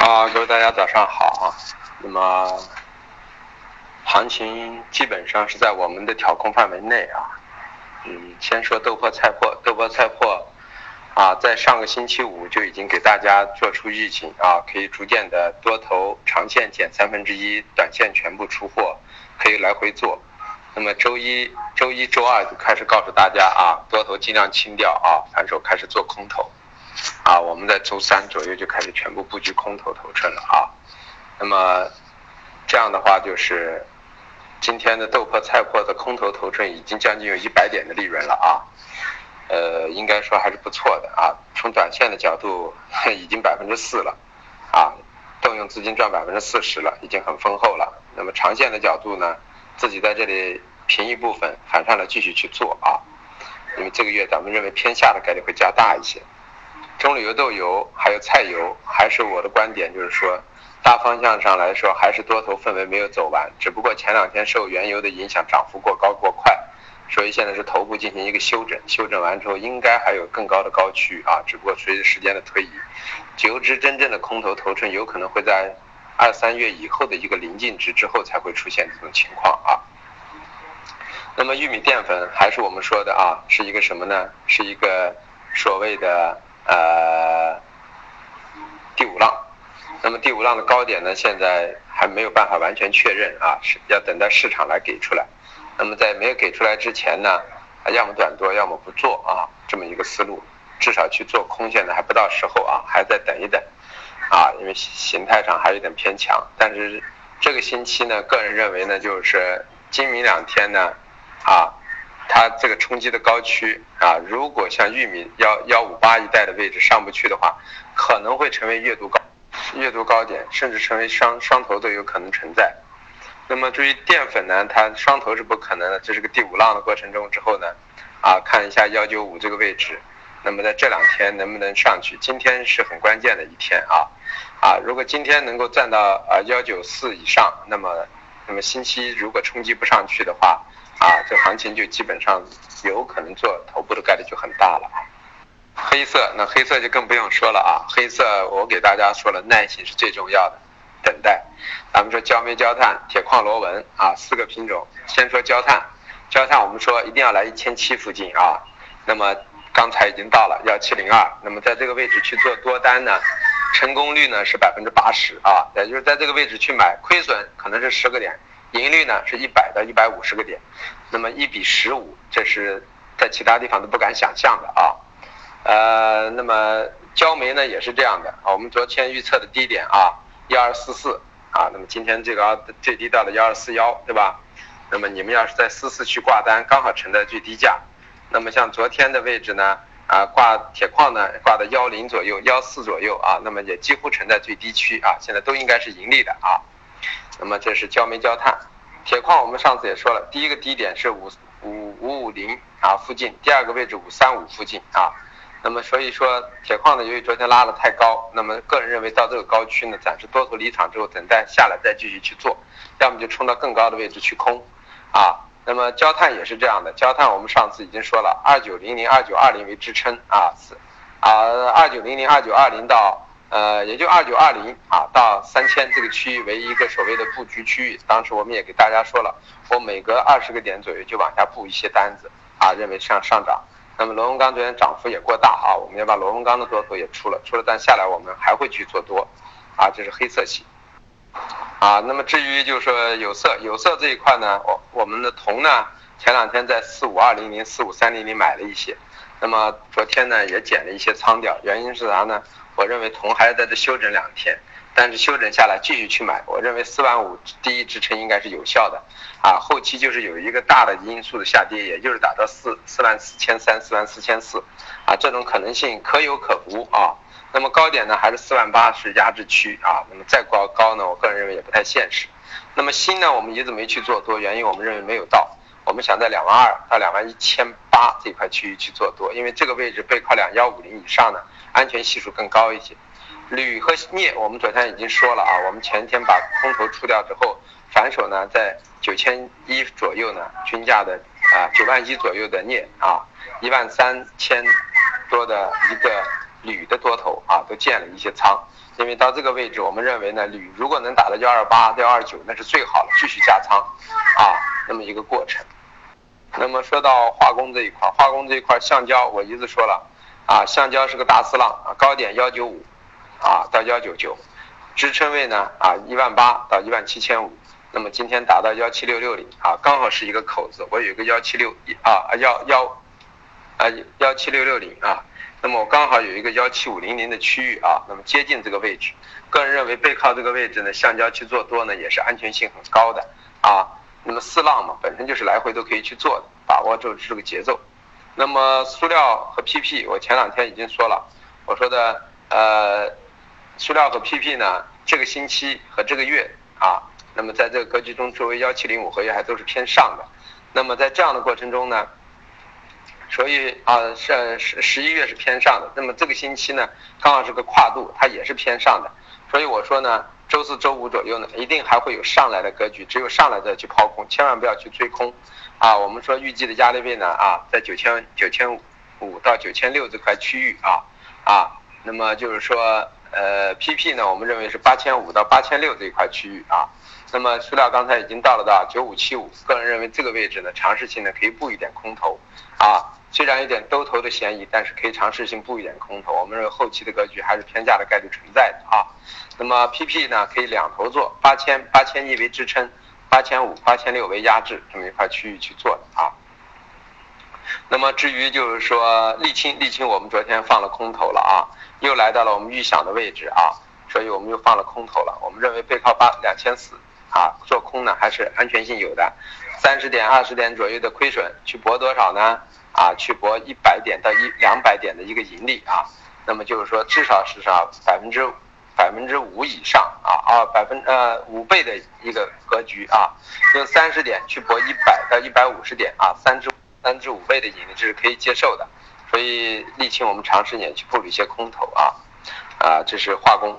啊，各位大家早上好啊。那么，行情基本上是在我们的调控范围内啊。嗯，先说豆粕菜粕，豆粕菜粕啊，在上个星期五就已经给大家做出预警啊，可以逐渐的多头长线减三分之一，短线全部出货，可以来回做。那么周一、周一周二就开始告诉大家啊，多头尽量清掉啊，反手开始做空头。啊，我们在周三左右就开始全部布局空头头寸了啊。那么这样的话，就是今天的豆粕菜粕的空头头寸已经将近有一百点的利润了啊。呃，应该说还是不错的啊。从短线的角度，已经百分之四了啊，动用资金赚百分之四十了，已经很丰厚了。那么长线的角度呢，自己在这里平一部分，反上来继续去做啊。因为这个月咱们认为偏下的概率会加大一些。中旅游豆油还有菜油，还是我的观点，就是说，大方向上来说，还是多头氛围没有走完，只不过前两天受原油的影响，涨幅过高过快，所以现在是头部进行一个休整，休整完之后，应该还有更高的高区啊，只不过随着时间的推移，九只真正的空头头寸有可能会在二三月以后的一个临近值之后才会出现这种情况啊。那么玉米淀粉还是我们说的啊，是一个什么呢？是一个所谓的。呃，第五浪，那么第五浪的高点呢，现在还没有办法完全确认啊，是要等待市场来给出来。那么在没有给出来之前呢，要么短多，要么不做啊，这么一个思路，至少去做空线呢还不到时候啊，还在等一等啊，因为形态上还有点偏强。但是这个星期呢，个人认为呢，就是今明两天呢，啊。它这个冲击的高区啊，如果像玉米幺幺五八一带的位置上不去的话，可能会成为月度高月度高点，甚至成为双双头都有可能存在。那么至于淀粉呢，它双头是不可能的，这是个第五浪的过程中之后呢，啊，看一下幺九五这个位置，那么在这两天能不能上去？今天是很关键的一天啊，啊，如果今天能够站到啊幺九四以上，那么那么星期如果冲击不上去的话。啊，这行情就基本上有可能做头部的概率就很大了。黑色，那黑色就更不用说了啊。黑色我给大家说了，耐心是最重要的，等待。咱们说焦煤、焦炭、铁矿、螺纹啊，四个品种。先说焦炭，焦炭我们说一定要来一千七附近啊。那么刚才已经到了幺七零二，那么在这个位置去做多单呢，成功率呢是百分之八十啊，也就是在这个位置去买，亏损可能是十个点。盈率呢是一百到一百五十个点，那么一比十五，这是在其他地方都不敢想象的啊。呃，那么焦煤呢也是这样的啊。我们昨天预测的低点啊，幺二四四啊，那么今天这个最低到了幺二四幺，对吧？那么你们要是在四四去挂单，刚好承在最低价。那么像昨天的位置呢，啊，挂铁矿呢挂到幺零左右、幺四左右啊，那么也几乎承在最低区啊，现在都应该是盈利的啊。那么这是焦煤焦炭，铁矿我们上次也说了，第一个低点是五五五五零啊附近，第二个位置五三五附近啊。那么所以说铁矿呢，由于昨天拉的太高，那么个人认为到这个高区呢，暂时多头离场之后，等待下来再继续去做，要么就冲到更高的位置去空啊。那么焦炭也是这样的，焦炭我们上次已经说了，二九零零二九二零为支撑啊，是啊二九零零二九二零到。呃，也就二九二零啊到三千这个区域为一个所谓的布局区域，当时我们也给大家说了，我每隔二十个点左右就往下布一些单子啊，认为向上涨。那么螺纹钢昨天涨幅也过大啊，我们要把螺纹钢的多头也出了，出了单下来，我们还会去做多啊，这是黑色系啊。那么至于就是说有色，有色这一块呢，我我们的铜呢，前两天在四五二零零、四五三零零买了一些，那么昨天呢也减了一些仓掉，原因是啥呢？我认为铜还要在这休整两天，但是休整下来继续去买，我认为四万五第一支撑应该是有效的，啊，后期就是有一个大的因素的下跌，也就是达到四四万四千三、四万四千四，啊，这种可能性可有可无啊。那么高点呢还是四万八是压制区啊，那么再高高呢，我个人认为也不太现实。那么锌呢，我们一直没去做多，原因我们认为没有到，我们想在两万二到两万一千八这块区域去做多，因为这个位置背靠两幺五零以上呢。安全系数更高一些，铝和镍我们昨天已经说了啊，我们前天把空头出掉之后，反手呢在九千一左右呢均价的啊九万一左右的镍啊，一万三千多的一个铝的多头啊都建了一些仓，因为到这个位置，我们认为呢，铝如果能打到幺二八、幺二九，那是最好的，继续加仓啊，那么一个过程。那么说到化工这一块，化工这一块橡胶，我一直说了啊，橡胶是个大四浪啊，高点幺九五啊到幺九九，支撑位呢啊一万八到一万七千五。那么今天达到幺七六六零啊，刚好是一个口子。我有一个幺七六啊幺幺啊幺七六六零啊，那么我刚好有一个幺七五零零的区域啊，那么接近这个位置。个人认为背靠这个位置呢，橡胶去做多呢，也是安全性很高的啊。那么四浪嘛，本身就是来回都可以去做的，把握住这个节奏。那么塑料和 PP，我前两天已经说了，我说的呃，塑料和 PP 呢，这个星期和这个月啊。那么在这个格局中，作为幺七零五合约还都是偏上的。那么在这样的过程中呢，所以啊，是十十一月是偏上的。那么这个星期呢，刚好是个跨度，它也是偏上的。所以我说呢，周四周五左右呢，一定还会有上来的格局，只有上来的去抛空，千万不要去追空。啊，我们说预计的压力位呢，啊，在九千九千五到九千六这块区域啊啊，那么就是说，呃，PP 呢，我们认为是八千五到八千六这一块区域啊。那么塑料刚才已经到了到九五七五，个人认为这个位置呢，尝试性呢可以布一点空头，啊，虽然有点兜头的嫌疑，但是可以尝试性布一点空头。我们认为后期的格局还是偏价的概率存在的啊。那么 PP 呢可以两头做，八千八千一为支撑，八千五八千六为压制这么一块区域去做的啊。那么至于就是说沥青，沥青我们昨天放了空头了啊，又来到了我们预想的位置啊，所以我们又放了空头了。我们认为背靠八两千四。啊，做空呢还是安全性有的，三十点、二十点左右的亏损，去博多少呢？啊，去博一百点到一两百点的一个盈利啊，那么就是说至少是上百分之百分之五以上啊啊百分呃五倍的一个格局啊，用三十点去博一百到一百五十点啊，三至三至五倍的盈利这是可以接受的，所以沥青我们长时间去布一些空头啊啊，这是化工，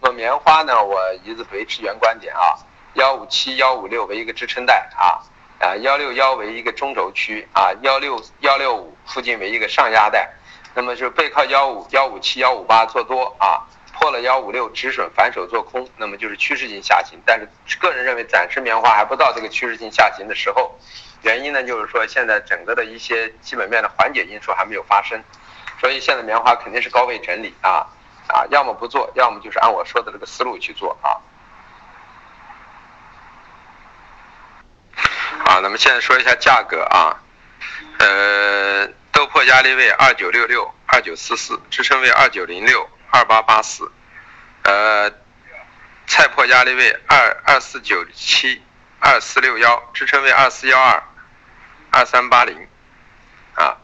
那么棉花呢，我一直维持原观点啊。幺五七幺五六为一个支撑带啊，啊幺六幺为一个中轴区啊，幺六幺六五附近为一个上压带，那么就背靠幺五幺五七幺五八做多啊，破了幺五六止损反手做空，那么就是趋势性下行。但是个人认为暂时棉花还不到这个趋势性下行的时候，原因呢就是说现在整个的一些基本面的缓解因素还没有发生，所以现在棉花肯定是高位整理啊啊，要么不做，要么就是按我说的这个思路去做啊。啊，那么现在说一下价格啊，呃，豆粕压力位二九六六、二九四四，支撑位二九零六、二八八四，呃，菜粕压力位二二四九七、二四六幺，支撑位二四幺二、二三八零，啊，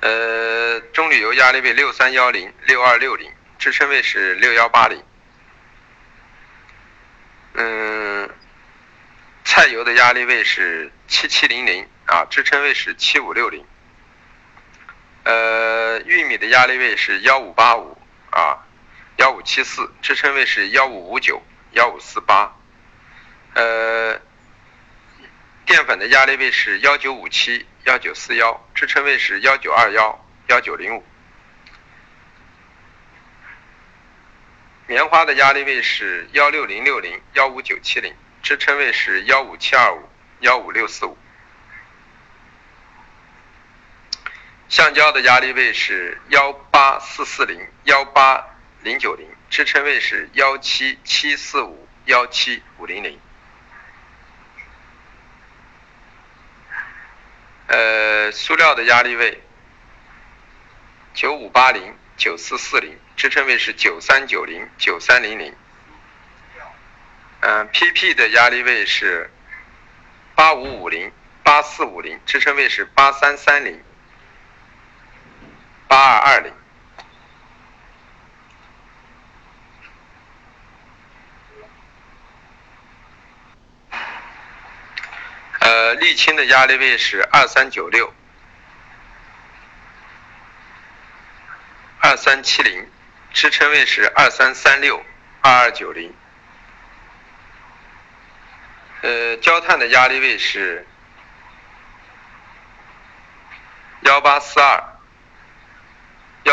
呃，中铝油压力位六三幺零、六二六零，支撑位是六幺八零，嗯。菜油的压力位是七七零零啊，支撑位是七五六零。呃，玉米的压力位是幺五八五啊，幺五七四，支撑位是幺五五九、幺五四八。呃，淀粉的压力位是幺九五七、幺九四幺，支撑位是幺九二幺、幺九零五。棉花的压力位是幺六零六零、幺五九七零。支撑位是幺五七二五、幺五六四五，橡胶的压力位是幺八四四零、幺八零九零，支撑位是幺七七四五、幺七五零零。呃，塑料的压力位九五八零、九四四零，支撑位是九三九零、九三零零。嗯，PP 的压力位是八五五零、八四五零，支撑位是八三三零、八二二零。呃，沥青的压力位是二三九六、二三七零，支撑位是二三三六、二二九零。呃，焦炭的压力位是幺八四二、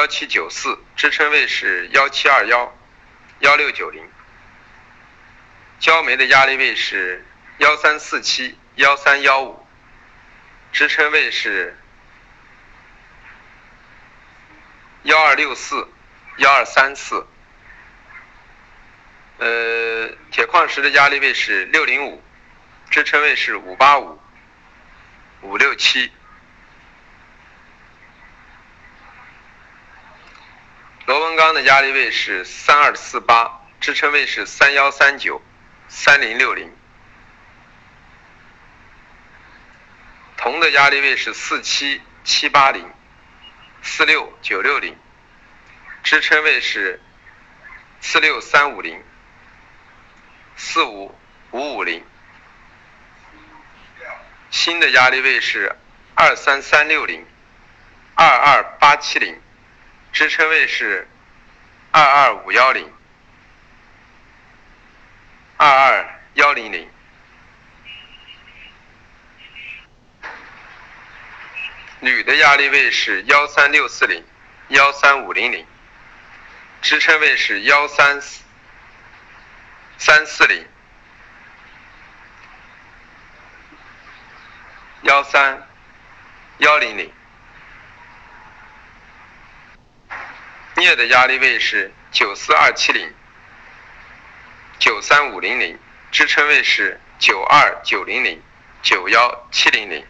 幺七九四、支撑位是幺七二幺、幺六九零。焦煤的压力位是幺三四七、幺三幺五，支撑位是幺二六四、幺二三四。呃，铁矿石的压力位是六零五，支撑位是五八五、五六七。螺纹钢的压力位是三二四八，支撑位是三幺三九。三零六零，铜的压力位是四七七八零，四六九六零，支撑位是四六三五零，四五五五零，锌的压力位是二三三六零，二二八七零，支撑位是二二五幺零。二二幺零零，铝的压力位是幺三六四零，幺三五零零，支撑位是幺三三四零，幺三幺零零，镍的压力位是九四二七零。九三五零零，支撑位是九二九零零，九幺七零零。